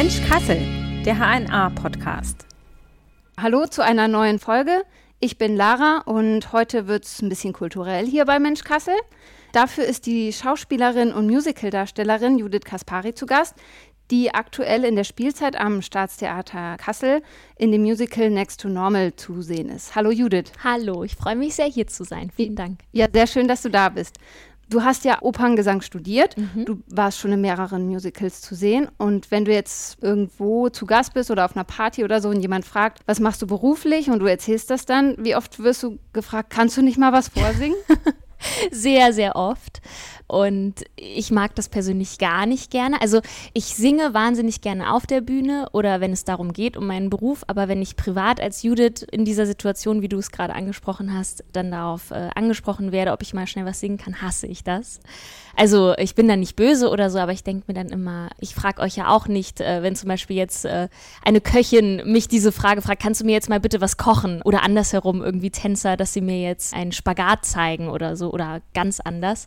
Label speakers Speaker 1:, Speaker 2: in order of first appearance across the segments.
Speaker 1: Mensch Kassel, der HNA-Podcast.
Speaker 2: Hallo zu einer neuen Folge. Ich bin Lara und heute wird es ein bisschen kulturell hier bei Mensch Kassel. Dafür ist die Schauspielerin und Musicaldarstellerin Judith Kaspari zu Gast, die aktuell in der Spielzeit am Staatstheater Kassel in dem Musical Next to Normal zu sehen ist. Hallo Judith.
Speaker 3: Hallo, ich freue mich sehr hier zu sein. Vielen Dank.
Speaker 2: Ja, sehr schön, dass du da bist. Du hast ja Operngesang studiert. Mhm. Du warst schon in mehreren Musicals zu sehen. Und wenn du jetzt irgendwo zu Gast bist oder auf einer Party oder so und jemand fragt, was machst du beruflich und du erzählst das dann, wie oft wirst du gefragt, kannst du nicht mal was vorsingen?
Speaker 3: sehr, sehr oft. Und ich mag das persönlich gar nicht gerne. Also ich singe wahnsinnig gerne auf der Bühne oder wenn es darum geht, um meinen Beruf. Aber wenn ich privat als Judith in dieser Situation, wie du es gerade angesprochen hast, dann darauf äh, angesprochen werde, ob ich mal schnell was singen kann, hasse ich das. Also ich bin da nicht böse oder so, aber ich denke mir dann immer, ich frage euch ja auch nicht, äh, wenn zum Beispiel jetzt äh, eine Köchin mich diese Frage fragt, kannst du mir jetzt mal bitte was kochen? Oder andersherum irgendwie Tänzer, dass sie mir jetzt einen Spagat zeigen oder so oder ganz anders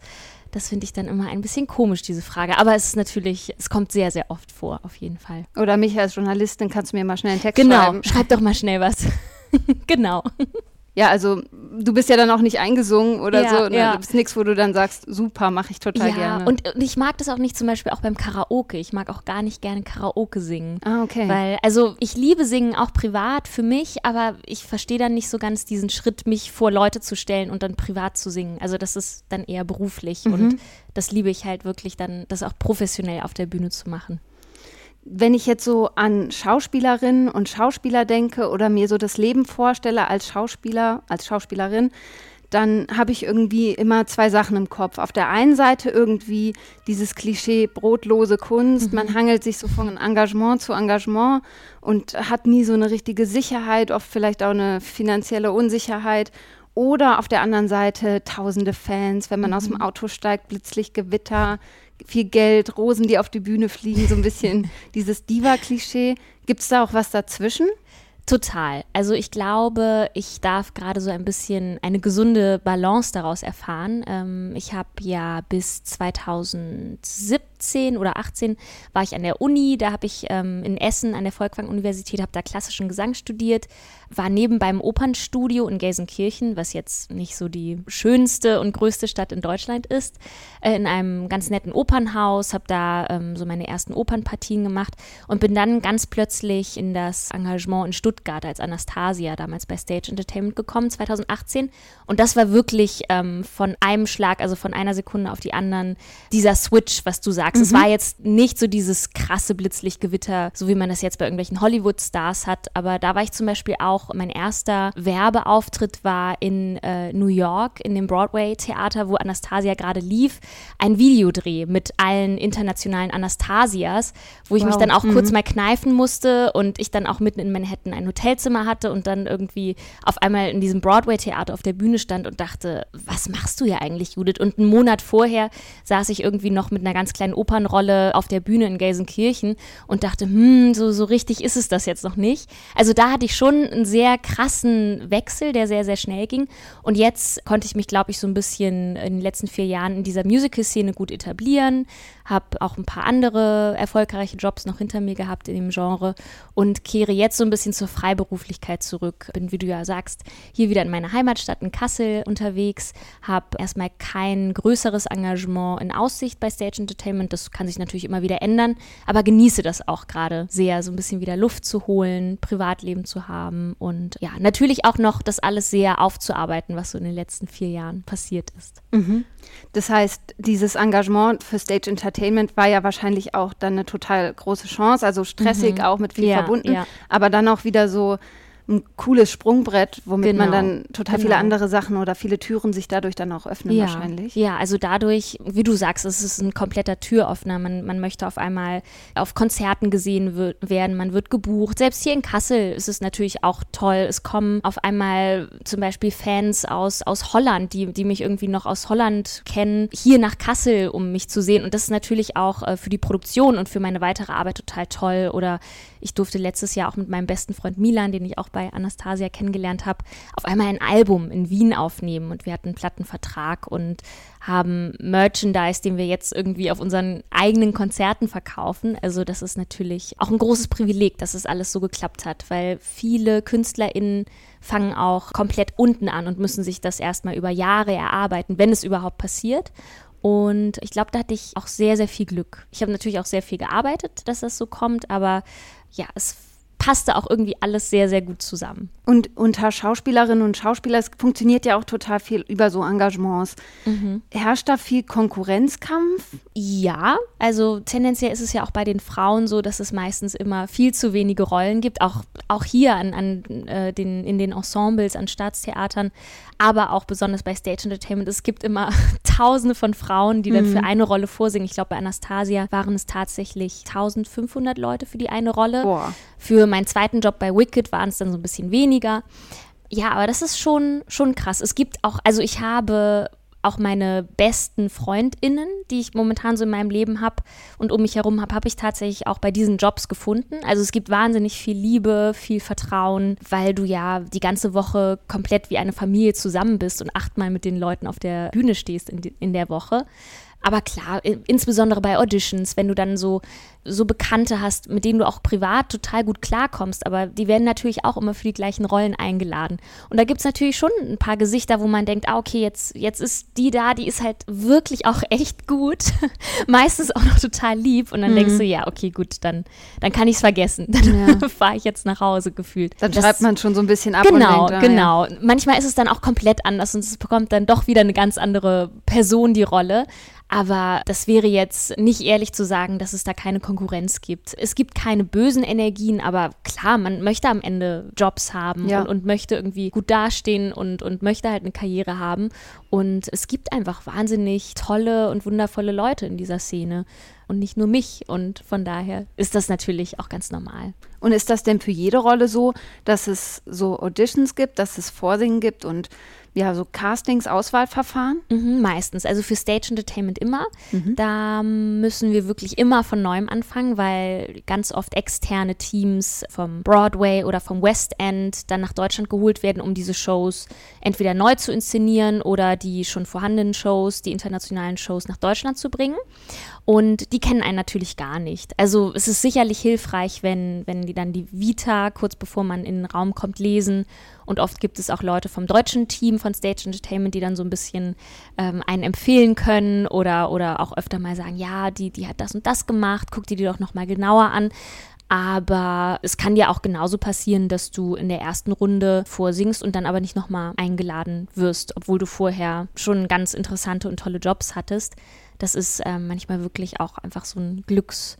Speaker 3: das finde ich dann immer ein bisschen komisch, diese Frage. Aber es ist natürlich, es kommt sehr, sehr oft vor, auf jeden Fall.
Speaker 2: Oder mich als Journalistin kannst du mir mal schnell einen Text
Speaker 3: genau,
Speaker 2: schreiben.
Speaker 3: Genau, schreib doch mal schnell was. genau.
Speaker 2: Ja, also du bist ja dann auch nicht eingesungen oder ja, so. Ne? Ja. Du bist nichts, wo du dann sagst, super, mache ich total
Speaker 3: ja,
Speaker 2: gerne.
Speaker 3: Und, und ich mag das auch nicht zum Beispiel auch beim Karaoke. Ich mag auch gar nicht gerne Karaoke singen.
Speaker 2: Ah, okay.
Speaker 3: Weil, also ich liebe Singen auch privat für mich, aber ich verstehe dann nicht so ganz diesen Schritt, mich vor Leute zu stellen und dann privat zu singen. Also das ist dann eher beruflich mhm. und das liebe ich halt wirklich dann, das auch professionell auf der Bühne zu machen
Speaker 2: wenn ich jetzt so an Schauspielerinnen und Schauspieler denke oder mir so das Leben vorstelle als Schauspieler, als Schauspielerin, dann habe ich irgendwie immer zwei Sachen im Kopf. Auf der einen Seite irgendwie dieses Klischee brotlose Kunst. Mhm. Man hangelt sich so von Engagement zu Engagement und hat nie so eine richtige Sicherheit, oft vielleicht auch eine finanzielle Unsicherheit. Oder auf der anderen Seite tausende Fans, wenn man mhm. aus dem mhm. Auto steigt, plötzlich Gewitter, viel Geld, Rosen, die auf die Bühne fliegen, so ein bisschen dieses Diva-Klischee. Gibt es da auch was dazwischen?
Speaker 3: Total. Also ich glaube, ich darf gerade so ein bisschen eine gesunde Balance daraus erfahren. Ähm, ich habe ja bis 2017 oder 18 war ich an der Uni. Da habe ich ähm, in Essen an der Volkwang-Universität, habe da klassischen Gesang studiert, war nebenbei im Opernstudio in Gelsenkirchen, was jetzt nicht so die schönste und größte Stadt in Deutschland ist, äh, in einem ganz netten Opernhaus, habe da ähm, so meine ersten Opernpartien gemacht und bin dann ganz plötzlich in das Engagement in Stuttgart als Anastasia, damals bei Stage Entertainment gekommen, 2018. Und das war wirklich ähm, von einem Schlag, also von einer Sekunde auf die anderen, dieser Switch, was du sagst. Mhm. Es war jetzt nicht so dieses krasse Blitzlichtgewitter, so wie man das jetzt bei irgendwelchen Hollywood-Stars hat, aber da war ich zum Beispiel auch auch mein erster Werbeauftritt war in äh, New York in dem Broadway-Theater, wo Anastasia gerade lief, ein Videodreh mit allen internationalen Anastasias, wo ich wow. mich dann auch mhm. kurz mal kneifen musste und ich dann auch mitten in Manhattan ein Hotelzimmer hatte und dann irgendwie auf einmal in diesem Broadway-Theater auf der Bühne stand und dachte, was machst du hier eigentlich, Judith? Und einen Monat vorher saß ich irgendwie noch mit einer ganz kleinen Opernrolle auf der Bühne in Gelsenkirchen und dachte, hm, so, so richtig ist es das jetzt noch nicht. Also da hatte ich schon ein sehr krassen Wechsel, der sehr, sehr schnell ging. Und jetzt konnte ich mich, glaube ich, so ein bisschen in den letzten vier Jahren in dieser Musical-Szene gut etablieren, habe auch ein paar andere erfolgreiche Jobs noch hinter mir gehabt in dem Genre und kehre jetzt so ein bisschen zur Freiberuflichkeit zurück. Bin, wie du ja sagst, hier wieder in meiner Heimatstadt in Kassel unterwegs, habe erstmal kein größeres Engagement in Aussicht bei Stage Entertainment. Das kann sich natürlich immer wieder ändern, aber genieße das auch gerade sehr, so ein bisschen wieder Luft zu holen, Privatleben zu haben und ja, natürlich auch noch das alles sehr aufzuarbeiten, was so in den letzten vier Jahren passiert ist.
Speaker 2: Mhm. Das heißt, dieses Engagement für Stage Entertainment war ja wahrscheinlich auch dann eine total große Chance, also stressig mhm. auch mit viel ja, verbunden, ja. aber dann auch wieder so ein cooles Sprungbrett, womit genau. man dann total genau. viele andere Sachen oder viele Türen sich dadurch dann auch öffnen
Speaker 3: ja.
Speaker 2: wahrscheinlich.
Speaker 3: Ja, also dadurch, wie du sagst, es ist ein kompletter Türöffner. Man, man möchte auf einmal auf Konzerten gesehen werden, man wird gebucht. Selbst hier in Kassel ist es natürlich auch toll. Es kommen auf einmal zum Beispiel Fans aus, aus Holland, die, die mich irgendwie noch aus Holland kennen, hier nach Kassel, um mich zu sehen. Und das ist natürlich auch äh, für die Produktion und für meine weitere Arbeit total toll. Oder ich durfte letztes Jahr auch mit meinem besten Freund Milan, den ich auch bei Anastasia kennengelernt habe, auf einmal ein Album in Wien aufnehmen und wir hatten einen Plattenvertrag und haben Merchandise, den wir jetzt irgendwie auf unseren eigenen Konzerten verkaufen. Also das ist natürlich auch ein großes Privileg, dass es alles so geklappt hat, weil viele KünstlerInnen fangen auch komplett unten an und müssen sich das erstmal über Jahre erarbeiten, wenn es überhaupt passiert. Und ich glaube, da hatte ich auch sehr, sehr viel Glück. Ich habe natürlich auch sehr viel gearbeitet, dass das so kommt, aber ja, es passte auch irgendwie alles sehr, sehr gut zusammen.
Speaker 2: Und unter Schauspielerinnen und Schauspielern, es funktioniert ja auch total viel über so Engagements. Mhm. Herrscht da viel Konkurrenzkampf?
Speaker 3: Ja, also tendenziell ist es ja auch bei den Frauen so, dass es meistens immer viel zu wenige Rollen gibt. Auch, auch hier an, an äh, den, in den Ensembles, an Staatstheatern, aber auch besonders bei Stage Entertainment. Es gibt immer tausende von Frauen, die dann mhm. für eine Rolle vorsingen. Ich glaube, bei Anastasia waren es tatsächlich 1500 Leute für die eine Rolle. Boah. Für meinen zweiten Job bei Wicked waren es dann so ein bisschen weniger. Ja, aber das ist schon, schon krass. Es gibt auch, also ich habe auch meine besten Freundinnen, die ich momentan so in meinem Leben habe und um mich herum habe, habe ich tatsächlich auch bei diesen Jobs gefunden. Also es gibt wahnsinnig viel Liebe, viel Vertrauen, weil du ja die ganze Woche komplett wie eine Familie zusammen bist und achtmal mit den Leuten auf der Bühne stehst in, in der Woche. Aber klar, insbesondere bei Auditions, wenn du dann so, so Bekannte hast, mit denen du auch privat total gut klarkommst, aber die werden natürlich auch immer für die gleichen Rollen eingeladen. Und da gibt es natürlich schon ein paar Gesichter, wo man denkt, ah, okay, jetzt, jetzt ist die da, die ist halt wirklich auch echt gut. Meistens auch noch total lieb. Und dann mhm. denkst du, ja, okay, gut, dann, dann kann ich es vergessen. Dann ja. fahre ich jetzt nach Hause gefühlt.
Speaker 2: Dann das, schreibt man schon so ein bisschen ab.
Speaker 3: Genau,
Speaker 2: denkt,
Speaker 3: ah, genau. Ja. Manchmal ist es dann auch komplett anders und es bekommt dann doch wieder eine ganz andere Person die Rolle. Aber das wäre jetzt nicht ehrlich zu sagen, dass es da keine Konkurrenz gibt. Es gibt keine bösen Energien, aber klar, man möchte am Ende Jobs haben ja. und, und, möchte irgendwie gut dastehen und, und möchte halt eine Karriere haben. Und es gibt einfach wahnsinnig tolle und wundervolle Leute in dieser Szene und nicht nur mich. Und von daher ist das natürlich auch ganz normal.
Speaker 2: Und ist das denn für jede Rolle so, dass es so Auditions gibt, dass es Vorsingen gibt und ja, so Castings, Auswahlverfahren?
Speaker 3: Mhm, meistens. Also für Stage Entertainment immer. Mhm. Da müssen wir wirklich immer von neuem anfangen, weil ganz oft externe Teams vom Broadway oder vom West End dann nach Deutschland geholt werden, um diese Shows entweder neu zu inszenieren oder die schon vorhandenen Shows, die internationalen Shows nach Deutschland zu bringen. Und die kennen einen natürlich gar nicht. Also es ist sicherlich hilfreich, wenn, wenn die dann die Vita kurz bevor man in den Raum kommt lesen. Und oft gibt es auch Leute vom deutschen Team von Stage Entertainment, die dann so ein bisschen ähm, einen empfehlen können oder, oder auch öfter mal sagen, ja, die, die hat das und das gemacht, guck dir die doch nochmal genauer an. Aber es kann dir auch genauso passieren, dass du in der ersten Runde vorsingst und dann aber nicht nochmal eingeladen wirst, obwohl du vorher schon ganz interessante und tolle Jobs hattest. Das ist ähm, manchmal wirklich auch einfach so ein Glücks-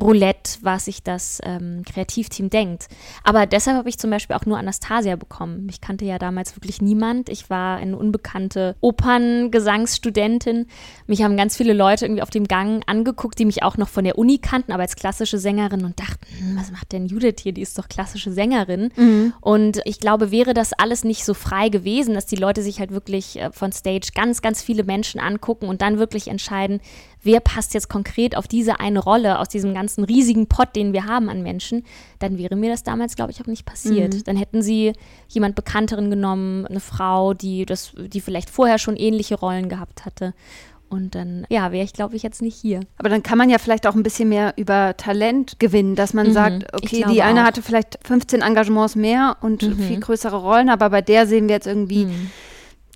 Speaker 3: Roulette, was sich das ähm, Kreativteam denkt. Aber deshalb habe ich zum Beispiel auch nur Anastasia bekommen. Ich kannte ja damals wirklich niemand. Ich war eine unbekannte Operngesangsstudentin. Mich haben ganz viele Leute irgendwie auf dem Gang angeguckt, die mich auch noch von der Uni kannten, aber als klassische Sängerin und dachten, hm, was macht denn Judith hier? Die ist doch klassische Sängerin. Mhm. Und ich glaube, wäre das alles nicht so frei gewesen, dass die Leute sich halt wirklich äh, von Stage ganz, ganz viele Menschen angucken und dann wirklich entscheiden, wer passt jetzt konkret auf diese eine Rolle aus diesem ganzen riesigen Pot, den wir haben an Menschen, dann wäre mir das damals, glaube ich, auch nicht passiert. Mhm. Dann hätten sie jemand Bekannteren genommen, eine Frau, die das, die vielleicht vorher schon ähnliche Rollen gehabt hatte. Und dann, ja, wäre ich, glaube ich, jetzt nicht hier.
Speaker 2: Aber dann kann man ja vielleicht auch ein bisschen mehr über Talent gewinnen, dass man mhm, sagt, okay, die eine auch. hatte vielleicht 15 Engagements mehr und mhm. viel größere Rollen, aber bei der sehen wir jetzt irgendwie, mhm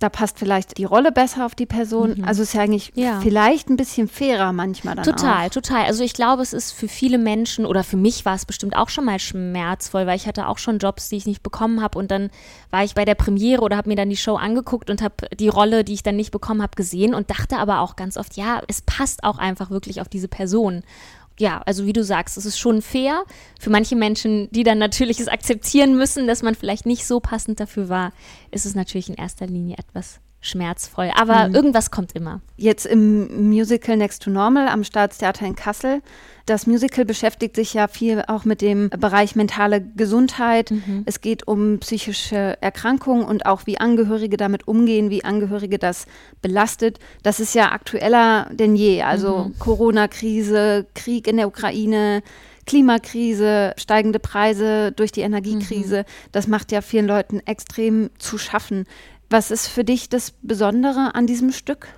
Speaker 2: da passt vielleicht die Rolle besser auf die Person. Mhm. Also ist ja eigentlich ja. vielleicht ein bisschen fairer manchmal dann
Speaker 3: Total,
Speaker 2: auch.
Speaker 3: total. Also ich glaube, es ist für viele Menschen oder für mich war es bestimmt auch schon mal schmerzvoll, weil ich hatte auch schon Jobs, die ich nicht bekommen habe und dann war ich bei der Premiere oder habe mir dann die Show angeguckt und habe die Rolle, die ich dann nicht bekommen habe, gesehen und dachte aber auch ganz oft, ja, es passt auch einfach wirklich auf diese Person ja, also wie du sagst, es ist schon fair für manche Menschen, die dann natürlich es akzeptieren müssen, dass man vielleicht nicht so passend dafür war, ist es natürlich in erster Linie etwas schmerzvoll. Aber mhm. irgendwas kommt immer.
Speaker 2: Jetzt im Musical Next to Normal am Staatstheater in Kassel. Das Musical beschäftigt sich ja viel auch mit dem Bereich mentale Gesundheit. Mhm. Es geht um psychische Erkrankungen und auch wie Angehörige damit umgehen, wie Angehörige das belastet. Das ist ja aktueller denn je. Also mhm. Corona-Krise, Krieg in der Ukraine, Klimakrise, steigende Preise durch die Energiekrise, mhm. das macht ja vielen Leuten extrem zu schaffen. Was ist für dich das Besondere an diesem Stück?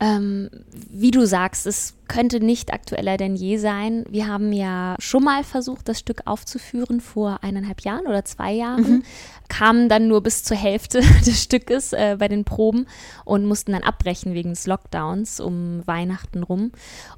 Speaker 3: Ähm, wie du sagst, es könnte nicht aktueller denn je sein. Wir haben ja schon mal versucht, das Stück aufzuführen vor eineinhalb Jahren oder zwei Jahren, mhm. kamen dann nur bis zur Hälfte des Stückes äh, bei den Proben und mussten dann abbrechen wegen des Lockdowns um Weihnachten rum.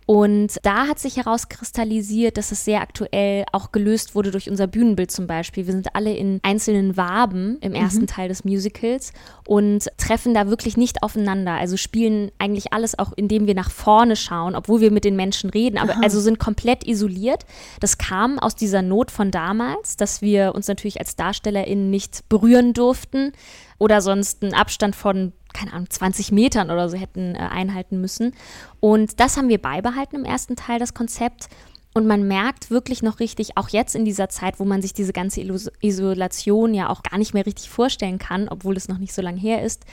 Speaker 3: Und da hat sich herauskristallisiert, dass es sehr aktuell auch gelöst wurde durch unser Bühnenbild zum Beispiel. Wir sind alle in einzelnen Waben im ersten mhm. Teil des Musicals und treffen da wirklich nicht aufeinander. Also spielen eigentlich alles auch, indem wir nach vorne schauen, obwohl wo wir mit den Menschen reden, aber Aha. also sind komplett isoliert. Das kam aus dieser Not von damals, dass wir uns natürlich als DarstellerInnen nicht berühren durften oder sonst einen Abstand von keine Ahnung, 20 Metern oder so hätten äh, einhalten müssen. Und das haben wir beibehalten im ersten Teil, das Konzept. Und man merkt wirklich noch richtig, auch jetzt in dieser Zeit, wo man sich diese ganze Isolation ja auch gar nicht mehr richtig vorstellen kann, obwohl es noch nicht so lange her ist,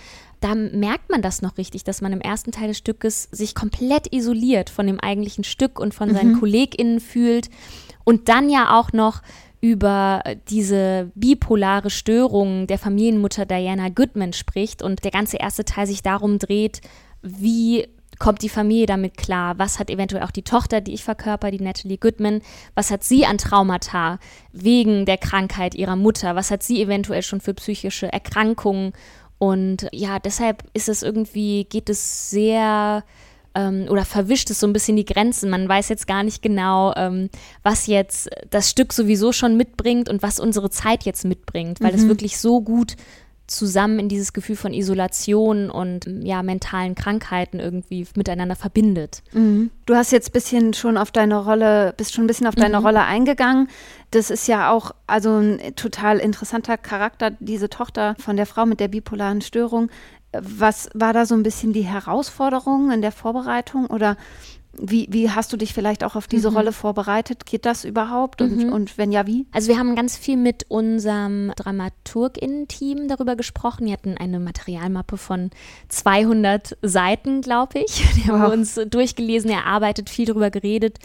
Speaker 3: da merkt man das noch richtig, dass man im ersten Teil des Stückes sich komplett isoliert von dem eigentlichen Stück und von mhm. seinen KollegInnen fühlt und dann ja auch noch über diese bipolare Störung der Familienmutter Diana Goodman spricht und der ganze erste Teil sich darum dreht, wie kommt die Familie damit klar? Was hat eventuell auch die Tochter, die ich verkörper, die Natalie Goodman, was hat sie an Traumata wegen der Krankheit ihrer Mutter? Was hat sie eventuell schon für psychische Erkrankungen? Und ja, deshalb ist es irgendwie, geht es sehr ähm, oder verwischt es so ein bisschen die Grenzen. Man weiß jetzt gar nicht genau, ähm, was jetzt das Stück sowieso schon mitbringt und was unsere Zeit jetzt mitbringt, weil mhm. es wirklich so gut zusammen in dieses Gefühl von Isolation und ja, mentalen Krankheiten irgendwie miteinander verbindet.
Speaker 2: Mhm. Du hast jetzt ein bisschen schon auf deine Rolle, bist schon ein bisschen auf deine mhm. Rolle eingegangen. Das ist ja auch also ein total interessanter Charakter, diese Tochter von der Frau mit der bipolaren Störung. Was war da so ein bisschen die Herausforderung in der Vorbereitung oder wie, wie hast du dich vielleicht auch auf diese mhm. Rolle vorbereitet? Geht das überhaupt? Und, mhm. und wenn ja, wie?
Speaker 3: Also wir haben ganz viel mit unserem DramaturgInnen-Team darüber gesprochen. Die hatten eine Materialmappe von 200 Seiten, glaube ich. Die wow. haben wir uns durchgelesen, erarbeitet, viel darüber geredet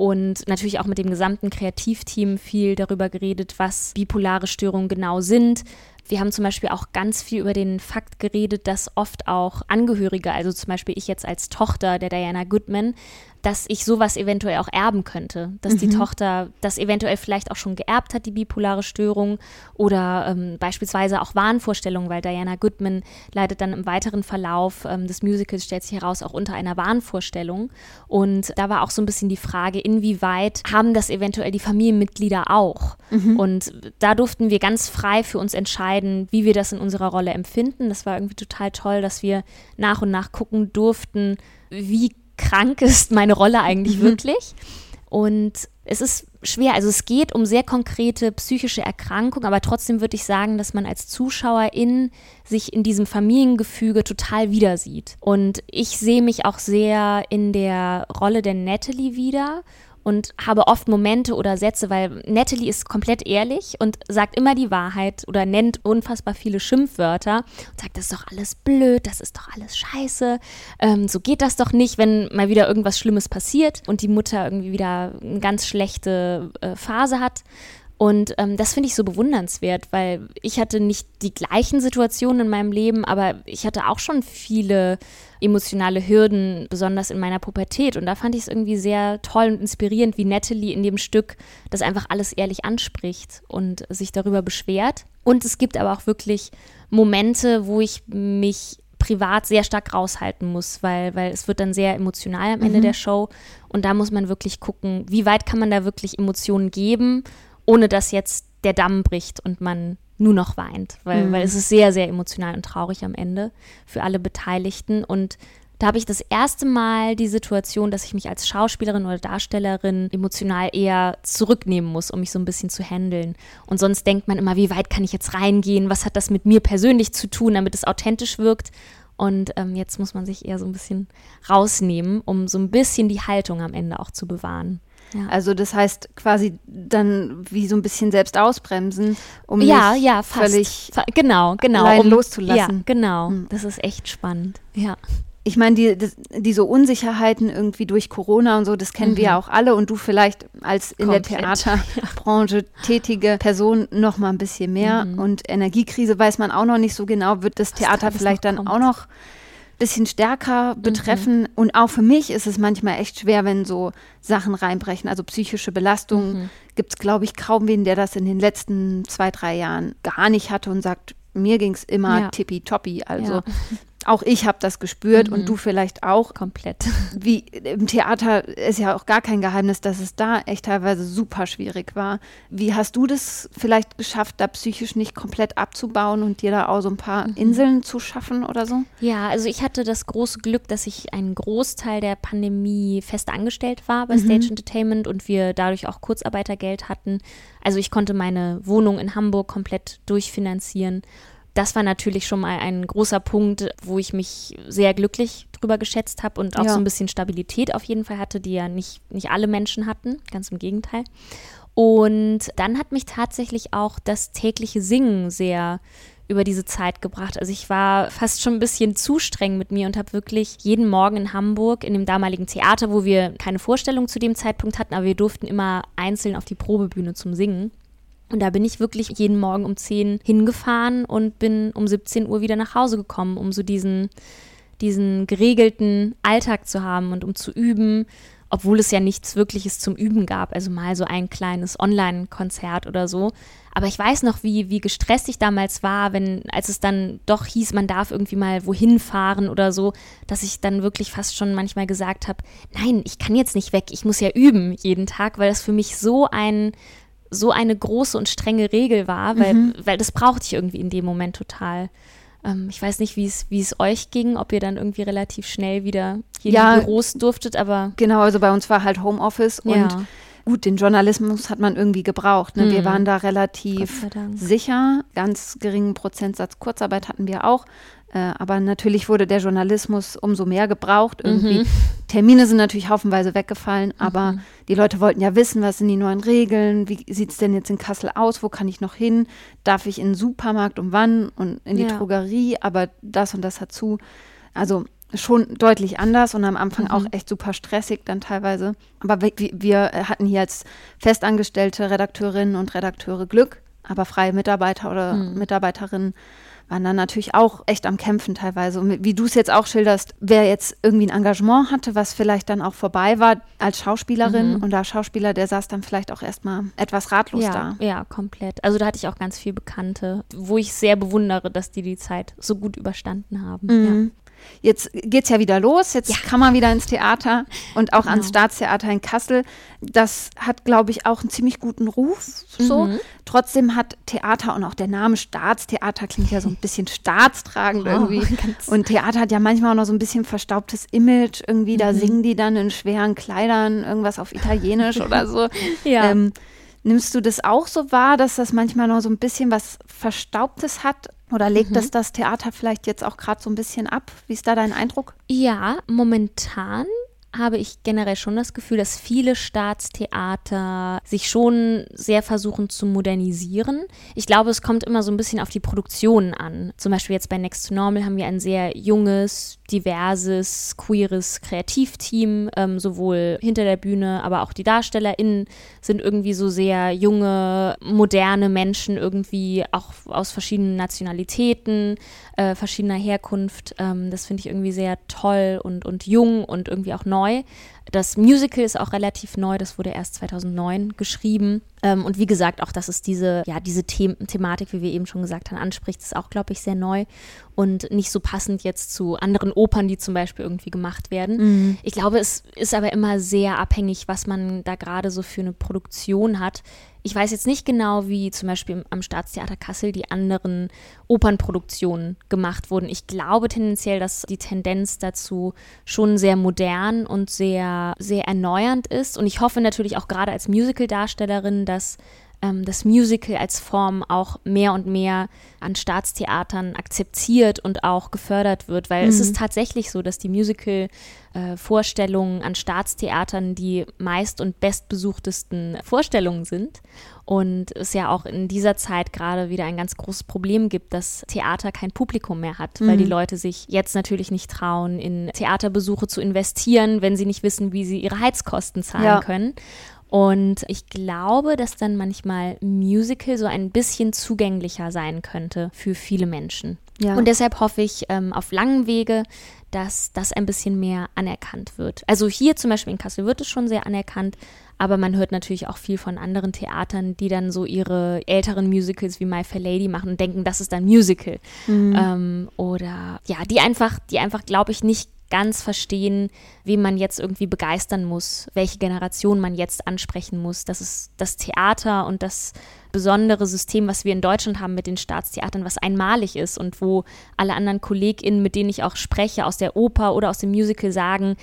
Speaker 3: und natürlich auch mit dem gesamten Kreativteam viel darüber geredet, was bipolare Störungen genau sind, wir haben zum Beispiel auch ganz viel über den Fakt geredet, dass oft auch Angehörige, also zum Beispiel ich jetzt als Tochter der Diana Goodman, dass ich sowas eventuell auch erben könnte. Dass mhm. die Tochter das eventuell vielleicht auch schon geerbt hat, die bipolare Störung oder ähm, beispielsweise auch Wahnvorstellungen, weil Diana Goodman leidet dann im weiteren Verlauf ähm, des Musicals, stellt sich heraus, auch unter einer Wahnvorstellung. Und da war auch so ein bisschen die Frage, inwieweit haben das eventuell die Familienmitglieder auch? Mhm. Und da durften wir ganz frei für uns entscheiden, wie wir das in unserer Rolle empfinden. Das war irgendwie total toll, dass wir nach und nach gucken durften, wie krank ist meine Rolle eigentlich mhm. wirklich. Und es ist schwer. Also es geht um sehr konkrete psychische Erkrankungen, aber trotzdem würde ich sagen, dass man als Zuschauerin sich in diesem Familiengefüge total wieder sieht. Und ich sehe mich auch sehr in der Rolle der Natalie wieder und habe oft Momente oder Sätze, weil Natalie ist komplett ehrlich und sagt immer die Wahrheit oder nennt unfassbar viele Schimpfwörter und sagt, das ist doch alles blöd, das ist doch alles scheiße, ähm, so geht das doch nicht, wenn mal wieder irgendwas Schlimmes passiert und die Mutter irgendwie wieder eine ganz schlechte äh, Phase hat. Und ähm, das finde ich so bewundernswert, weil ich hatte nicht die gleichen Situationen in meinem Leben, aber ich hatte auch schon viele emotionale Hürden, besonders in meiner Pubertät. Und da fand ich es irgendwie sehr toll und inspirierend, wie Natalie in dem Stück das einfach alles ehrlich anspricht und sich darüber beschwert. Und es gibt aber auch wirklich Momente, wo ich mich privat sehr stark raushalten muss, weil, weil es wird dann sehr emotional am Ende mhm. der Show. Und da muss man wirklich gucken, wie weit kann man da wirklich Emotionen geben, ohne dass jetzt der Damm bricht und man nur noch weint, weil, mhm. weil es ist sehr, sehr emotional und traurig am Ende für alle Beteiligten. Und da habe ich das erste Mal die Situation, dass ich mich als Schauspielerin oder Darstellerin emotional eher zurücknehmen muss, um mich so ein bisschen zu handeln. Und sonst denkt man immer, wie weit kann ich jetzt reingehen? Was hat das mit mir persönlich zu tun, damit es authentisch wirkt? Und ähm, jetzt muss man sich eher so ein bisschen rausnehmen, um so ein bisschen die Haltung am Ende auch zu bewahren.
Speaker 2: Ja. Also das heißt quasi dann wie so ein bisschen selbst ausbremsen, um
Speaker 3: ja, nicht ja, fast.
Speaker 2: völlig
Speaker 3: genau, genau,
Speaker 2: um, loszulassen.
Speaker 3: Ja, genau. Hm. Das ist echt spannend. Ja.
Speaker 2: ich meine, die, das, diese Unsicherheiten irgendwie durch Corona und so, das kennen mhm. wir ja auch alle und du vielleicht als in Komplett. der Theaterbranche tätige Person noch mal ein bisschen mehr. Mhm. Und Energiekrise weiß man auch noch nicht so genau, wird das Theater vielleicht dann kommt. auch noch bisschen stärker mhm. betreffen. Mhm. Und auch für mich ist es manchmal echt schwer, wenn so Sachen reinbrechen. Also psychische Belastung mhm. gibt es, glaube ich, kaum wen, der das in den letzten zwei, drei Jahren gar nicht hatte und sagt, mir ging es immer ja. tippitoppi. Also ja. Auch ich habe das gespürt mhm. und du vielleicht auch.
Speaker 3: Komplett.
Speaker 2: Wie im Theater ist ja auch gar kein Geheimnis, dass es da echt teilweise super schwierig war. Wie hast du das vielleicht geschafft, da psychisch nicht komplett abzubauen und dir da auch so ein paar mhm. Inseln zu schaffen oder so?
Speaker 3: Ja, also ich hatte das große Glück, dass ich einen Großteil der Pandemie fest angestellt war bei mhm. Stage Entertainment und wir dadurch auch Kurzarbeitergeld hatten. Also ich konnte meine Wohnung in Hamburg komplett durchfinanzieren das war natürlich schon mal ein großer Punkt, wo ich mich sehr glücklich drüber geschätzt habe und auch ja. so ein bisschen Stabilität auf jeden Fall hatte, die ja nicht, nicht alle Menschen hatten, ganz im Gegenteil. Und dann hat mich tatsächlich auch das tägliche Singen sehr über diese Zeit gebracht. Also ich war fast schon ein bisschen zu streng mit mir und habe wirklich jeden Morgen in Hamburg in dem damaligen Theater, wo wir keine Vorstellung zu dem Zeitpunkt hatten, aber wir durften immer einzeln auf die Probebühne zum Singen. Und da bin ich wirklich jeden Morgen um 10 hingefahren und bin um 17 Uhr wieder nach Hause gekommen, um so diesen, diesen geregelten Alltag zu haben und um zu üben, obwohl es ja nichts Wirkliches zum Üben gab. Also mal so ein kleines Online-Konzert oder so. Aber ich weiß noch, wie, wie gestresst ich damals war, wenn, als es dann doch hieß, man darf irgendwie mal wohin fahren oder so, dass ich dann wirklich fast schon manchmal gesagt habe, nein, ich kann jetzt nicht weg, ich muss ja üben jeden Tag, weil das für mich so ein so eine große und strenge Regel war, weil, mhm. weil das brauchte ich irgendwie in dem Moment total. Ähm, ich weiß nicht, wie es euch ging, ob ihr dann irgendwie relativ schnell wieder hier ja, in die Büros durftet, aber.
Speaker 2: Genau, also bei uns war halt Homeoffice und ja. Gut, den Journalismus hat man irgendwie gebraucht. Ne? Mhm. Wir waren da relativ sicher, ganz geringen Prozentsatz Kurzarbeit hatten wir auch. Äh, aber natürlich wurde der Journalismus umso mehr gebraucht. Irgendwie. Mhm. Termine sind natürlich haufenweise weggefallen, aber mhm. die Leute wollten ja wissen, was sind die neuen Regeln, wie sieht es denn jetzt in Kassel aus, wo kann ich noch hin, darf ich in den Supermarkt und wann und in die ja. Drogerie, aber das und das hat zu. Also schon deutlich anders und am Anfang mhm. auch echt super stressig dann teilweise. Aber wir, wir hatten hier als festangestellte Redakteurinnen und Redakteure Glück, aber freie Mitarbeiter oder mhm. Mitarbeiterinnen waren dann natürlich auch echt am Kämpfen teilweise. Und wie du es jetzt auch schilderst, wer jetzt irgendwie ein Engagement hatte, was vielleicht dann auch vorbei war als Schauspielerin mhm. und der Schauspieler, der saß dann vielleicht auch erstmal etwas ratlos
Speaker 3: ja,
Speaker 2: da.
Speaker 3: Ja, komplett. Also da hatte ich auch ganz viele Bekannte, wo ich sehr bewundere, dass die die Zeit so gut überstanden haben.
Speaker 2: Mhm. Ja. Jetzt geht es ja wieder los, jetzt ja. kann man wieder ins Theater und auch genau. ans Staatstheater in Kassel. Das hat, glaube ich, auch einen ziemlich guten Ruf. So. Mhm. Trotzdem hat Theater und auch der Name Staatstheater klingt ja so ein bisschen staatstragend oh, irgendwie. Und Theater hat ja manchmal auch noch so ein bisschen verstaubtes Image. Irgendwie, da mhm. singen die dann in schweren Kleidern irgendwas auf Italienisch oder so. Ja. Ähm, Nimmst du das auch so wahr, dass das manchmal noch so ein bisschen was Verstaubtes hat? Oder legt mhm. das das Theater vielleicht jetzt auch gerade so ein bisschen ab? Wie ist da dein Eindruck?
Speaker 3: Ja, momentan habe ich generell schon das Gefühl, dass viele Staatstheater sich schon sehr versuchen zu modernisieren. Ich glaube, es kommt immer so ein bisschen auf die Produktionen an. Zum Beispiel jetzt bei Next to Normal haben wir ein sehr junges, diverses, queeres Kreativteam, ähm, sowohl hinter der Bühne, aber auch die DarstellerInnen sind irgendwie so sehr junge, moderne Menschen, irgendwie auch aus verschiedenen Nationalitäten, äh, verschiedener Herkunft. Ähm, das finde ich irgendwie sehr toll und, und jung und irgendwie auch neu. Das Musical ist auch relativ neu, das wurde erst 2009 geschrieben. Ähm, und wie gesagt, auch dass es diese, ja, diese The Thematik, wie wir eben schon gesagt haben, anspricht, ist auch, glaube ich, sehr neu und nicht so passend jetzt zu anderen Opern, die zum Beispiel irgendwie gemacht werden. Mhm. Ich glaube, es ist aber immer sehr abhängig, was man da gerade so für eine Produktion hat. Ich weiß jetzt nicht genau, wie zum Beispiel am Staatstheater Kassel die anderen Opernproduktionen gemacht wurden. Ich glaube tendenziell, dass die Tendenz dazu schon sehr modern und sehr, sehr erneuernd ist. Und ich hoffe natürlich auch gerade als Musical-Darstellerin, dass ähm, das Musical als Form auch mehr und mehr an Staatstheatern akzeptiert und auch gefördert wird, weil mhm. es ist tatsächlich so, dass die Musical-Vorstellungen äh, an Staatstheatern die meist und bestbesuchtesten Vorstellungen sind und es ja auch in dieser Zeit gerade wieder ein ganz großes Problem gibt, dass Theater kein Publikum mehr hat, mhm. weil die mhm. Leute sich jetzt natürlich nicht trauen, in Theaterbesuche zu investieren, wenn sie nicht wissen, wie sie ihre Heizkosten zahlen ja. können. Und ich glaube, dass dann manchmal Musical so ein bisschen zugänglicher sein könnte für viele Menschen. Ja. Und deshalb hoffe ich ähm, auf langen Wege, dass das ein bisschen mehr anerkannt wird. Also hier zum Beispiel in Kassel wird es schon sehr anerkannt, aber man hört natürlich auch viel von anderen Theatern, die dann so ihre älteren Musicals wie My Fair Lady machen und denken, das ist ein Musical. Mhm. Ähm, oder ja, die einfach, die einfach, glaube ich, nicht ganz verstehen, wen man jetzt irgendwie begeistern muss, welche Generation man jetzt ansprechen muss. Das ist das Theater und das besondere System, was wir in Deutschland haben mit den Staatstheatern, was einmalig ist und wo alle anderen KollegInnen, mit denen ich auch spreche, aus der Oper oder aus dem Musical sagen,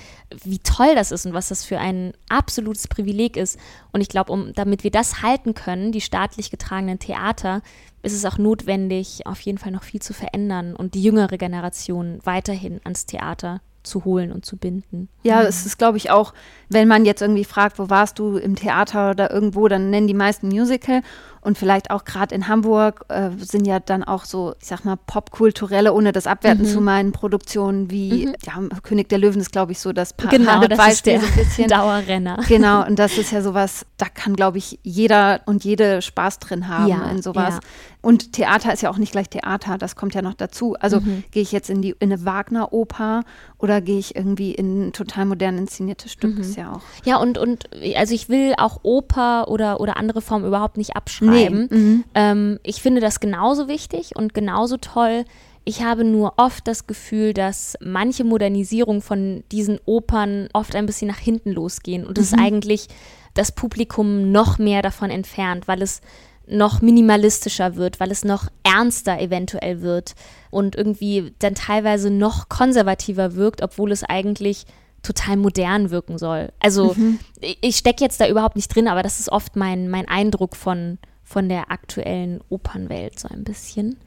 Speaker 3: wie toll das ist und was das für ein absolutes Privileg ist. Und ich glaube, um, damit wir das halten können, die staatlich getragenen Theater, ist es auch notwendig, auf jeden Fall noch viel zu verändern und die jüngere Generation weiterhin ans Theater zu holen und zu binden.
Speaker 2: Ja, es ist, glaube ich, auch, wenn man jetzt irgendwie fragt, wo warst du im Theater oder irgendwo, dann nennen die meisten Musical. Und vielleicht auch gerade in Hamburg äh, sind ja dann auch so, ich sag mal, popkulturelle, ohne das abwerten mhm. zu meinen, Produktionen wie mhm. ja, König der Löwen ist, glaube ich, so das
Speaker 3: pa genau, das ist der so ein bisschen. Dauerrenner.
Speaker 2: Genau, und das ist ja sowas, da kann, glaube ich, jeder und jede Spaß drin haben ja, in sowas. Ja. Und Theater ist ja auch nicht gleich Theater, das kommt ja noch dazu. Also mhm. gehe ich jetzt in, die, in eine Wagner-Oper oder gehe ich irgendwie in total modern inszeniertes Stück, mhm. ist ja auch.
Speaker 3: Ja, und, und also ich will auch Oper oder, oder andere Formen überhaupt nicht abschreiben. Nee. Mhm. Ähm, ich finde das genauso wichtig und genauso toll. Ich habe nur oft das Gefühl, dass manche Modernisierungen von diesen Opern oft ein bisschen nach hinten losgehen und es mhm. eigentlich das Publikum noch mehr davon entfernt, weil es noch minimalistischer wird, weil es noch ernster eventuell wird und irgendwie dann teilweise noch konservativer wirkt, obwohl es eigentlich total modern wirken soll. Also mhm. ich stecke jetzt da überhaupt nicht drin, aber das ist oft mein, mein Eindruck von, von der aktuellen Opernwelt so ein bisschen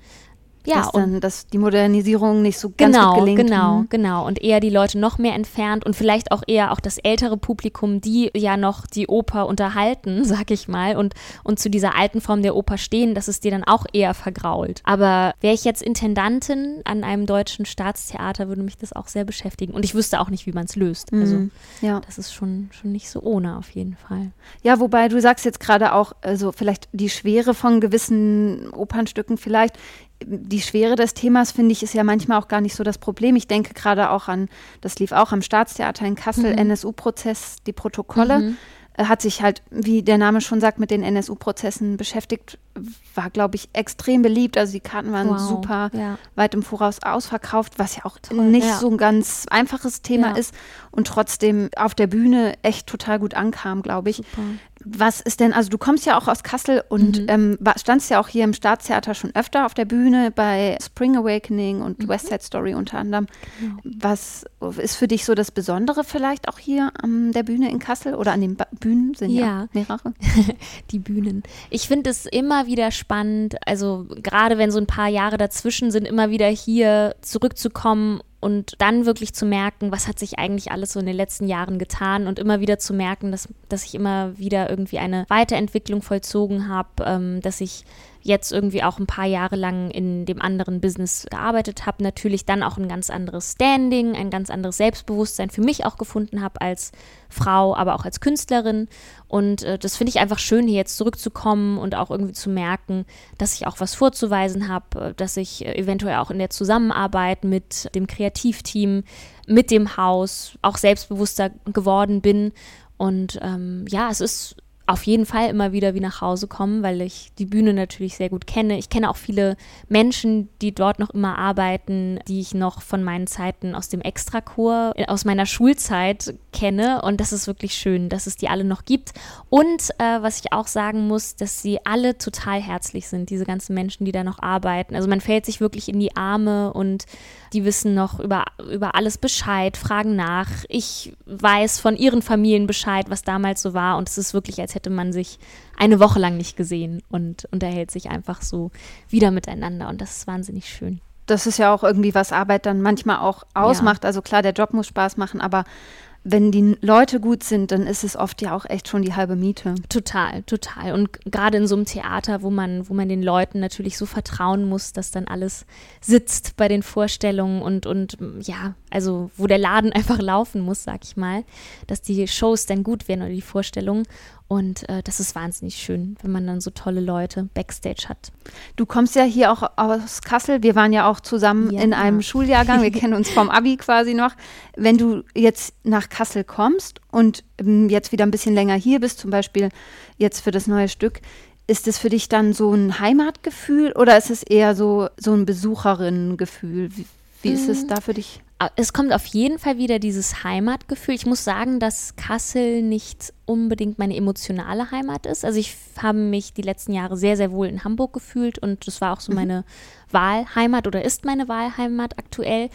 Speaker 2: ja, dass dann dass die Modernisierung nicht so ganz
Speaker 3: genau,
Speaker 2: gut gelingt.
Speaker 3: Genau, mhm. genau. Und eher die Leute noch mehr entfernt und vielleicht auch eher auch das ältere Publikum, die ja noch die Oper unterhalten, sag ich mal, und, und zu dieser alten Form der Oper stehen, dass es dir dann auch eher vergrault. Aber wäre ich jetzt Intendantin an einem deutschen Staatstheater, würde mich das auch sehr beschäftigen. Und ich wüsste auch nicht, wie man es löst. Mhm. Also ja. das ist schon, schon nicht so ohne auf jeden Fall.
Speaker 2: Ja, wobei du sagst jetzt gerade auch, also vielleicht die Schwere von gewissen Opernstücken vielleicht die Schwere des Themas, finde ich, ist ja manchmal auch gar nicht so das Problem. Ich denke gerade auch an, das lief auch am Staatstheater in Kassel, mhm. NSU-Prozess, die Protokolle. Mhm. Hat sich halt, wie der Name schon sagt, mit den NSU-Prozessen beschäftigt, war, glaube ich, extrem beliebt. Also die Karten waren wow. super ja. weit im Voraus ausverkauft, was ja auch Toll, nicht ja. so ein ganz einfaches Thema ja. ist und trotzdem auf der Bühne echt total gut ankam, glaube ich. Super. Was ist denn, also du kommst ja auch aus Kassel und mhm. ähm, standst ja auch hier im Staatstheater schon öfter auf der Bühne bei Spring Awakening und mhm. West Side Story unter anderem. Genau. Was ist für dich so das Besondere vielleicht auch hier an der Bühne in Kassel oder an den ba Bühnen sind ja, ja mehrere?
Speaker 3: Die Bühnen. Ich finde es immer wieder spannend, also gerade wenn so ein paar Jahre dazwischen sind, immer wieder hier zurückzukommen und dann wirklich zu merken, was hat sich eigentlich alles so in den letzten Jahren getan und immer wieder zu merken, dass, dass ich immer wieder irgendwie eine Weiterentwicklung vollzogen habe, ähm, dass ich jetzt irgendwie auch ein paar Jahre lang in dem anderen Business gearbeitet habe, natürlich dann auch ein ganz anderes Standing, ein ganz anderes Selbstbewusstsein für mich auch gefunden habe als Frau, aber auch als Künstlerin. Und äh, das finde ich einfach schön, hier jetzt zurückzukommen und auch irgendwie zu merken, dass ich auch was vorzuweisen habe, äh, dass ich äh, eventuell auch in der Zusammenarbeit mit dem Kreativteam, mit dem Haus auch selbstbewusster geworden bin. Und ähm, ja, es ist auf jeden Fall immer wieder wie nach Hause kommen, weil ich die Bühne natürlich sehr gut kenne. Ich kenne auch viele Menschen, die dort noch immer arbeiten, die ich noch von meinen Zeiten aus dem Extrachor, äh, aus meiner Schulzeit kenne. Und das ist wirklich schön, dass es die alle noch gibt. Und äh, was ich auch sagen muss, dass sie alle total herzlich sind, diese ganzen Menschen, die da noch arbeiten. Also man fällt sich wirklich in die Arme und die wissen noch über, über alles Bescheid, fragen nach. Ich weiß von ihren Familien Bescheid, was damals so war. Und es ist wirklich, als hätte hätte man sich eine Woche lang nicht gesehen und unterhält sich einfach so wieder miteinander. Und das ist wahnsinnig schön.
Speaker 2: Das ist ja auch irgendwie, was Arbeit dann manchmal auch ausmacht. Ja. Also klar, der Job muss Spaß machen, aber wenn die Leute gut sind, dann ist es oft ja auch echt schon die halbe Miete.
Speaker 3: Total, total. Und gerade in so einem Theater, wo man, wo man den Leuten natürlich so vertrauen muss, dass dann alles sitzt bei den Vorstellungen und, und ja, also wo der Laden einfach laufen muss, sag ich mal, dass die Shows dann gut werden oder die Vorstellungen. Und äh, das ist wahnsinnig schön, wenn man dann so tolle Leute backstage hat.
Speaker 2: Du kommst ja hier auch aus Kassel. Wir waren ja auch zusammen ja. in einem Schuljahrgang. Wir kennen uns vom Abi quasi noch. Wenn du jetzt nach Kassel kommst und ähm, jetzt wieder ein bisschen länger hier bist, zum Beispiel jetzt für das neue Stück, ist es für dich dann so ein Heimatgefühl oder ist es eher so, so ein Besucherinnengefühl? Wie, wie ist es mm. da für dich?
Speaker 3: Es kommt auf jeden Fall wieder dieses Heimatgefühl. Ich muss sagen, dass Kassel nicht unbedingt meine emotionale Heimat ist. Also ich habe mich die letzten Jahre sehr, sehr wohl in Hamburg gefühlt und das war auch so mhm. meine Wahlheimat oder ist meine Wahlheimat aktuell.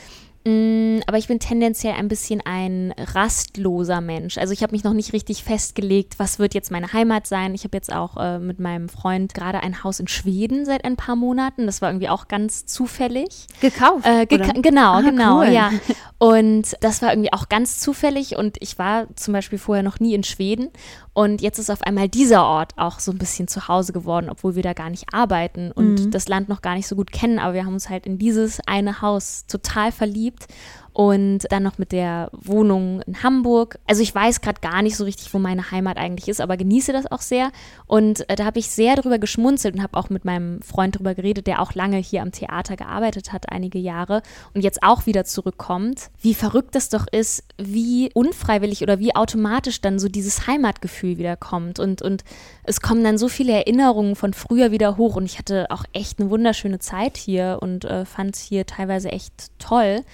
Speaker 3: Mm, aber ich bin tendenziell ein bisschen ein rastloser Mensch. Also ich habe mich noch nicht richtig festgelegt, was wird jetzt meine Heimat sein. Ich habe jetzt auch äh, mit meinem Freund gerade ein Haus in Schweden seit ein paar Monaten. Das war irgendwie auch ganz zufällig.
Speaker 2: Gekauft?
Speaker 3: Äh, geka genau, ah, genau, cool. ja. Und das war irgendwie auch ganz zufällig und ich war zum Beispiel vorher noch nie in Schweden und jetzt ist auf einmal dieser Ort auch so ein bisschen zu Hause geworden, obwohl wir da gar nicht arbeiten und mhm. das Land noch gar nicht so gut kennen, aber wir haben uns halt in dieses eine Haus total verliebt und dann noch mit der Wohnung in Hamburg. Also ich weiß gerade gar nicht so richtig, wo meine Heimat eigentlich ist, aber genieße das auch sehr. Und äh, da habe ich sehr drüber geschmunzelt und habe auch mit meinem Freund drüber geredet, der auch lange hier am Theater gearbeitet hat, einige Jahre und jetzt auch wieder zurückkommt. Wie verrückt das doch ist, wie unfreiwillig oder wie automatisch dann so dieses Heimatgefühl wieder kommt. Und, und es kommen dann so viele Erinnerungen von früher wieder hoch. Und ich hatte auch echt eine wunderschöne Zeit hier und äh, fand es hier teilweise echt toll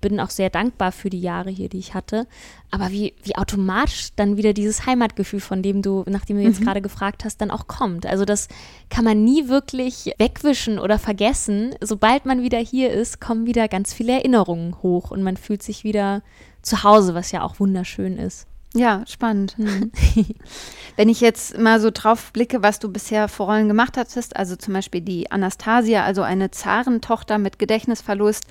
Speaker 3: bin auch sehr dankbar für die Jahre hier, die ich hatte. Aber wie, wie automatisch dann wieder dieses Heimatgefühl, von dem du, nachdem du jetzt mhm. gerade gefragt hast, dann auch kommt. Also das kann man nie wirklich wegwischen oder vergessen. Sobald man wieder hier ist, kommen wieder ganz viele Erinnerungen hoch und man fühlt sich wieder zu Hause, was ja auch wunderschön ist.
Speaker 2: Ja, spannend. Mhm. Wenn ich jetzt mal so drauf blicke, was du bisher vor Rollen gemacht hattest, also zum Beispiel die Anastasia, also eine Zarentochter mit Gedächtnisverlust,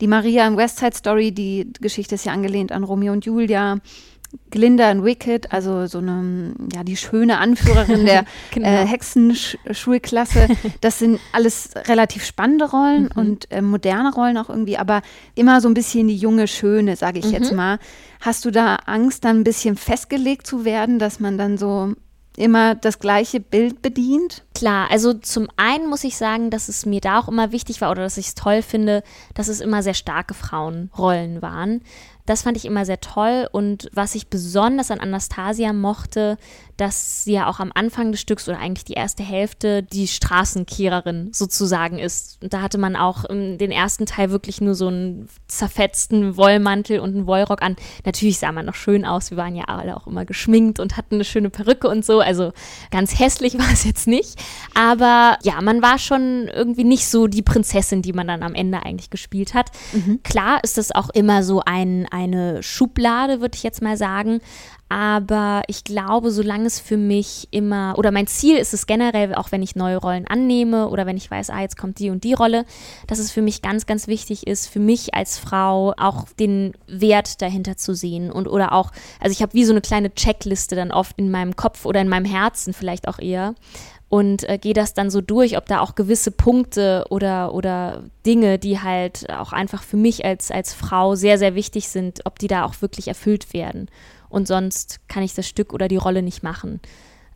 Speaker 2: die Maria in West Side Story, die Geschichte ist ja angelehnt an Romeo und Julia, Glinda in Wicked, also so eine, ja, die schöne Anführerin der genau. äh, Hexenschulklasse. Das sind alles relativ spannende Rollen mhm. und äh, moderne Rollen auch irgendwie, aber immer so ein bisschen die junge Schöne, sage ich mhm. jetzt mal. Hast du da Angst, dann ein bisschen festgelegt zu werden, dass man dann so immer das gleiche Bild bedient?
Speaker 3: Klar, also zum einen muss ich sagen, dass es mir da auch immer wichtig war oder dass ich es toll finde, dass es immer sehr starke Frauenrollen waren. Das fand ich immer sehr toll. Und was ich besonders an Anastasia mochte, dass sie ja auch am Anfang des Stücks oder eigentlich die erste Hälfte die Straßenkehrerin sozusagen ist. Und da hatte man auch den ersten Teil wirklich nur so einen zerfetzten Wollmantel und einen Wollrock an. Natürlich sah man noch schön aus. Wir waren ja alle auch immer geschminkt und hatten eine schöne Perücke und so. Also ganz hässlich war es jetzt nicht. Aber ja, man war schon irgendwie nicht so die Prinzessin, die man dann am Ende eigentlich gespielt hat. Mhm. Klar ist das auch immer so ein, eine Schublade, würde ich jetzt mal sagen. Aber ich glaube, solange es für mich immer, oder mein Ziel ist es generell, auch wenn ich neue Rollen annehme oder wenn ich weiß, ah, jetzt kommt die und die Rolle, dass es für mich ganz, ganz wichtig ist, für mich als Frau auch den Wert dahinter zu sehen. Und oder auch, also ich habe wie so eine kleine Checkliste dann oft in meinem Kopf oder in meinem Herzen vielleicht auch eher, und äh, gehe das dann so durch, ob da auch gewisse Punkte oder, oder Dinge, die halt auch einfach für mich als, als Frau sehr, sehr wichtig sind, ob die da auch wirklich erfüllt werden. Und sonst kann ich das Stück oder die Rolle nicht machen.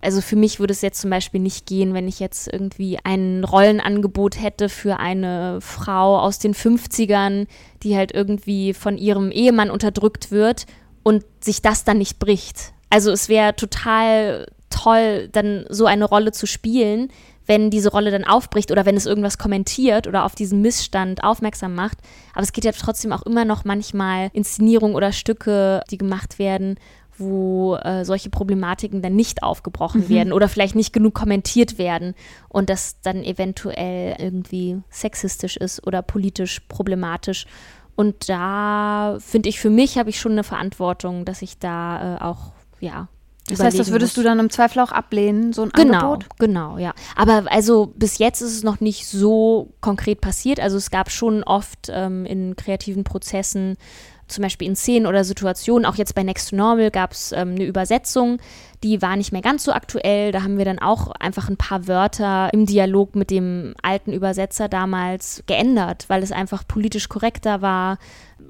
Speaker 3: Also für mich würde es jetzt zum Beispiel nicht gehen, wenn ich jetzt irgendwie ein Rollenangebot hätte für eine Frau aus den 50ern, die halt irgendwie von ihrem Ehemann unterdrückt wird und sich das dann nicht bricht. Also es wäre total toll, dann so eine Rolle zu spielen, wenn diese Rolle dann aufbricht oder wenn es irgendwas kommentiert oder auf diesen Missstand aufmerksam macht. Aber es geht ja trotzdem auch immer noch manchmal Inszenierungen oder Stücke, die gemacht werden, wo äh, solche Problematiken dann nicht aufgebrochen mhm. werden oder vielleicht nicht genug kommentiert werden und das dann eventuell irgendwie sexistisch ist oder politisch problematisch. Und da finde ich, für mich habe ich schon eine Verantwortung, dass ich da äh, auch ja
Speaker 2: Das heißt, das würdest
Speaker 3: muss.
Speaker 2: du dann im Zweifel auch ablehnen, so ein
Speaker 3: Genau,
Speaker 2: Angebot?
Speaker 3: genau, ja. Aber also bis jetzt ist es noch nicht so konkret passiert. Also es gab schon oft ähm, in kreativen Prozessen, zum Beispiel in Szenen oder Situationen, auch jetzt bei Next to Normal gab es ähm, eine Übersetzung, die war nicht mehr ganz so aktuell. Da haben wir dann auch einfach ein paar Wörter im Dialog mit dem alten Übersetzer damals geändert, weil es einfach politisch korrekter war,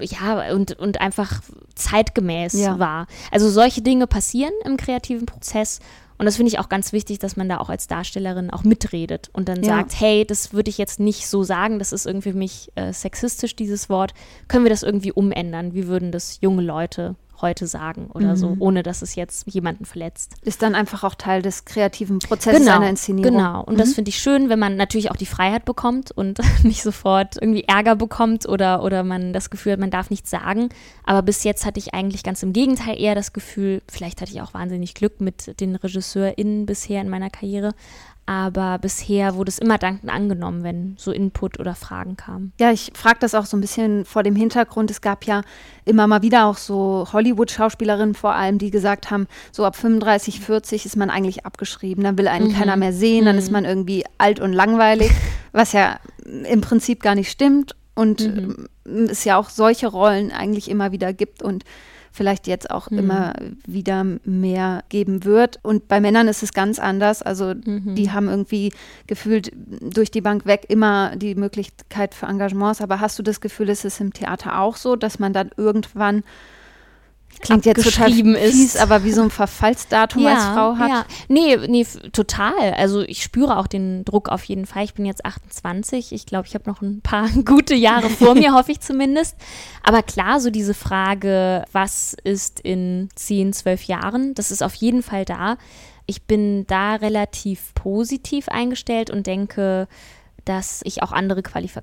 Speaker 3: ja, und, und einfach zeitgemäß
Speaker 2: Ja.
Speaker 3: war. Also solche Dinge passieren im kreativen Prozess. Und das finde ich auch ganz wichtig, dass man da auch als Darstellerin auch mitredet und dann
Speaker 2: Ja.
Speaker 3: sagt, hey, das würde ich jetzt nicht so sagen, das ist irgendwie für mich äh, sexistisch, dieses Wort. Können wir das irgendwie umändern? Wie würden das junge Leute heute sagen oder so,
Speaker 2: Mhm.
Speaker 3: ohne dass es jetzt jemanden verletzt?
Speaker 2: Ist dann einfach auch Teil des kreativen Prozesses einer Inszenierung.
Speaker 3: Genau. Und das finde ich schön, wenn man natürlich auch die Freiheit bekommt und nicht sofort irgendwie Ärger bekommt oder, oder man das Gefühl hat, man darf nichts sagen. Aber bis jetzt hatte ich eigentlich ganz im Gegenteil eher das Gefühl, vielleicht hatte ich auch wahnsinnig Glück mit den RegisseurInnen bisher in meiner Karriere. Aber bisher wurde es immer dankend angenommen, wenn so Input oder Fragen kamen.
Speaker 2: Ja, ich frage das auch so ein bisschen vor dem Hintergrund. Es gab ja immer mal wieder auch so Hollywood-Schauspielerinnen vor allem, die gesagt haben, so ab 35, 40 ist man eigentlich abgeschrieben, dann will einen
Speaker 3: Mhm.
Speaker 2: keiner mehr sehen, dann ist man irgendwie alt und langweilig, was ja im Prinzip gar nicht stimmt und
Speaker 3: Mhm.
Speaker 2: ähm, es ja auch solche Rollen eigentlich immer wieder gibt und vielleicht jetzt auch
Speaker 3: Mhm.
Speaker 2: immer wieder mehr geben wird. Und bei Männern ist es ganz anders. Also
Speaker 3: Mhm.
Speaker 2: die haben irgendwie gefühlt durch die Bank weg immer die Möglichkeit für Engagements. Aber hast du das Gefühl, ist es im Theater auch so, dass man dann irgendwann klingt jetzt total fies,
Speaker 3: ist.
Speaker 2: aber wie so ein Verfallsdatum als Frau hat?
Speaker 3: Ja, nee, nee, total. Also ich spüre auch den Druck auf jeden Fall. Ich bin jetzt 28. Ich glaube, ich habe noch ein paar gute Jahre vor mir, hoffe ich zumindest. Aber klar, so diese Frage, was ist in 10, 12 Jahren, das ist auf jeden Fall da. Ich bin da relativ positiv eingestellt und denke, dass ich auch andere Qualif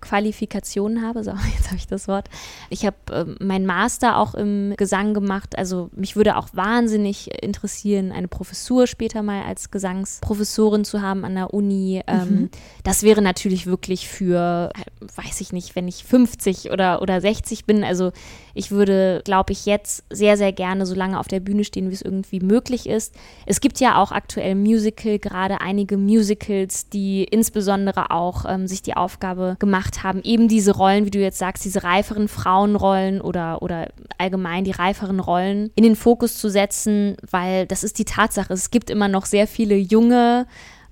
Speaker 3: Qualifikationen habe. So, jetzt habe ich das Wort. Ich habe ähm, meinen Master auch im Gesang gemacht. Also mich würde auch wahnsinnig interessieren, eine Professur später mal als Gesangsprofessorin zu haben an der Uni. Ähm, Das wäre natürlich wirklich für, äh, weiß ich nicht, wenn ich 50 oder, oder 60 bin. Also ich würde, glaube ich, jetzt sehr, sehr gerne so lange auf der Bühne stehen, wie es irgendwie möglich ist. Es gibt ja auch aktuell Musical, gerade einige Musicals, die insbesondere auch ähm, sich die Aufgabe gemacht haben, eben diese Rollen, wie du jetzt sagst, diese reiferen Frauenrollen oder, oder allgemein die reiferen Rollen in den Fokus zu setzen, weil das ist die Tatsache. Es gibt immer noch sehr viele junge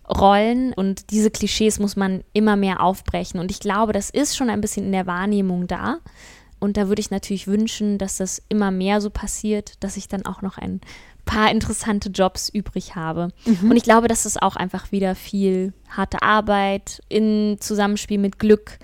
Speaker 3: Rollen und diese Klischees muss man immer mehr aufbrechen. Und ich glaube, das ist schon ein bisschen in der Wahrnehmung da. Und da würde ich natürlich wünschen, dass das immer mehr so passiert, dass ich dann auch noch ein paar interessante Jobs übrig habe. Und ich glaube, das ist auch einfach wieder viel harte Arbeit in Zusammenspiel mit Glück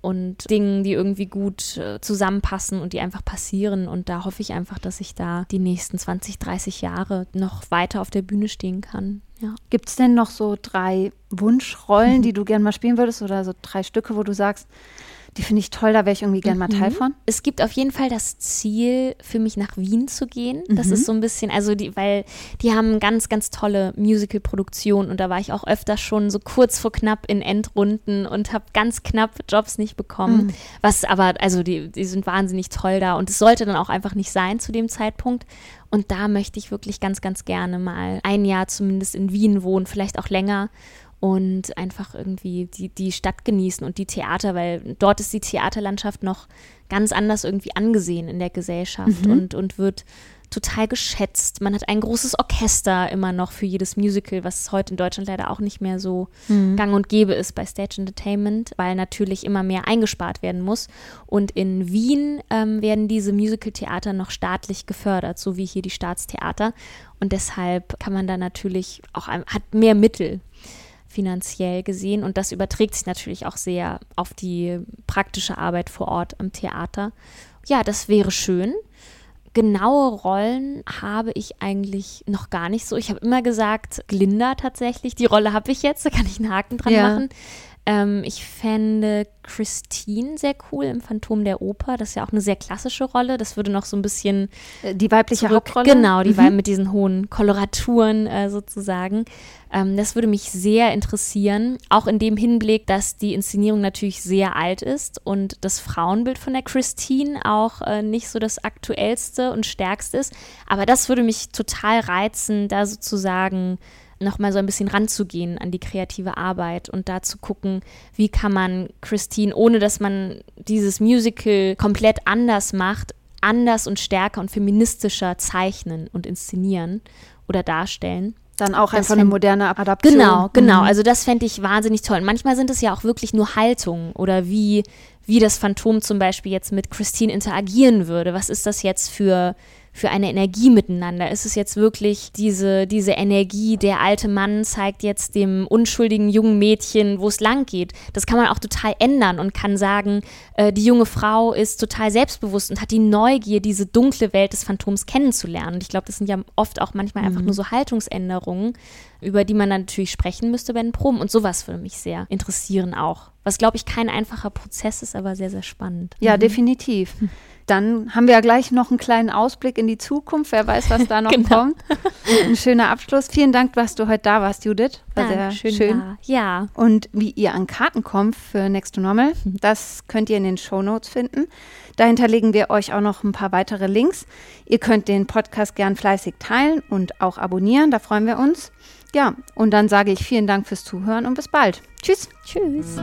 Speaker 3: und Dingen, die irgendwie gut äh, zusammenpassen und die einfach passieren. Und da hoffe ich einfach, dass ich da die nächsten 20, 30 Jahre noch weiter auf der Bühne stehen kann. Ja.
Speaker 2: Gibt es denn noch so drei Wunschrollen, die du gern mal spielen würdest oder so drei Stücke, wo du sagst, die finde ich toll, da wäre ich irgendwie gern mal Teil von?
Speaker 3: Es gibt auf jeden Fall das Ziel, für mich nach Wien zu gehen. Das ist so ein bisschen, also die, weil die haben ganz, ganz tolle Musical-Produktionen und da war ich auch öfter schon so kurz vor knapp in Endrunden und habe ganz knapp Jobs nicht bekommen. Was aber, also die, die sind wahnsinnig toll da und es sollte dann auch einfach nicht sein zu dem Zeitpunkt. Und da möchte ich wirklich ganz, ganz gerne mal ein Jahr zumindest in Wien wohnen, vielleicht auch länger und einfach irgendwie die, die Stadt genießen und die Theater, weil dort ist die Theaterlandschaft noch ganz anders irgendwie angesehen in der Gesellschaft und, und wird total geschätzt. Man hat ein großes Orchester immer noch für jedes Musical, was heute in Deutschland leider auch nicht mehr so gang und gäbe ist bei Stage Entertainment, weil natürlich immer mehr eingespart werden muss. Und in Wien ähm, werden diese Musical-Theater noch staatlich gefördert, so wie hier die Staatstheater. Und deshalb kann man da natürlich auch, hat mehr Mittel finanziell gesehen und das überträgt sich natürlich auch sehr auf die praktische Arbeit vor Ort am Theater. Ja, das wäre schön. Genaue Rollen habe ich eigentlich noch gar nicht so. Ich habe immer gesagt, Glinda tatsächlich, die Rolle habe ich jetzt, da kann ich einen Haken dran
Speaker 2: Ja.
Speaker 3: machen. Ähm, ich fände Christine sehr cool im Phantom der Oper. Das ist ja auch eine sehr klassische Rolle. Das würde noch so ein bisschen.
Speaker 2: Äh, die weibliche Hauptrolle?
Speaker 3: Genau, die mhm. mit diesen hohen Koloraturen äh, sozusagen. Ähm, das würde mich sehr interessieren. Auch in dem Hinblick, dass die Inszenierung natürlich sehr alt ist und das Frauenbild von der Christine auch äh, nicht so das aktuellste und stärkste ist. Aber das würde mich total reizen, da sozusagen nochmal so ein bisschen ranzugehen an die kreative Arbeit und da zu gucken, wie kann man Christine, ohne dass man dieses Musical komplett anders macht, anders und stärker und feministischer zeichnen und inszenieren oder darstellen.
Speaker 2: Dann auch das einfach eine moderne Adaption.
Speaker 3: Genau, genau. Mhm. Also das fände ich wahnsinnig toll. Und manchmal sind es ja auch wirklich nur Haltungen oder wie, wie das Phantom zum Beispiel jetzt mit Christine interagieren würde. Was ist das jetzt für für eine Energie miteinander? Ist es jetzt wirklich diese, diese Energie, der alte Mann zeigt jetzt dem unschuldigen jungen Mädchen, wo es lang geht? Das kann man auch total ändern und kann sagen, äh, die junge Frau ist total selbstbewusst und hat die Neugier, diese dunkle Welt des Phantoms kennenzulernen. Und ich glaube, das sind ja oft auch manchmal mhm. einfach nur so Haltungsänderungen, über die man dann natürlich sprechen müsste bei den Proben. Und sowas würde mich sehr interessieren auch. Was, glaube ich, kein einfacher Prozess ist, aber sehr, sehr spannend.
Speaker 2: Ja, mhm. definitiv. Dann haben wir ja gleich noch einen kleinen Ausblick in die Zukunft. Wer weiß, was da noch genau. kommt. Ein schöner Abschluss. Vielen Dank, dass du heute da warst, Judith.
Speaker 3: War Dank, sehr schön. Da. Ja.
Speaker 2: Und wie ihr an Karten kommt für Next to Normal, mhm. das könnt ihr in den Show Notes finden. Dahinter legen wir euch auch noch ein paar weitere Links. Ihr könnt den Podcast gern fleißig teilen und auch abonnieren. Da freuen wir uns. Ja, und dann sage ich vielen Dank fürs Zuhören und bis bald. Tschüss.
Speaker 3: Tschüss.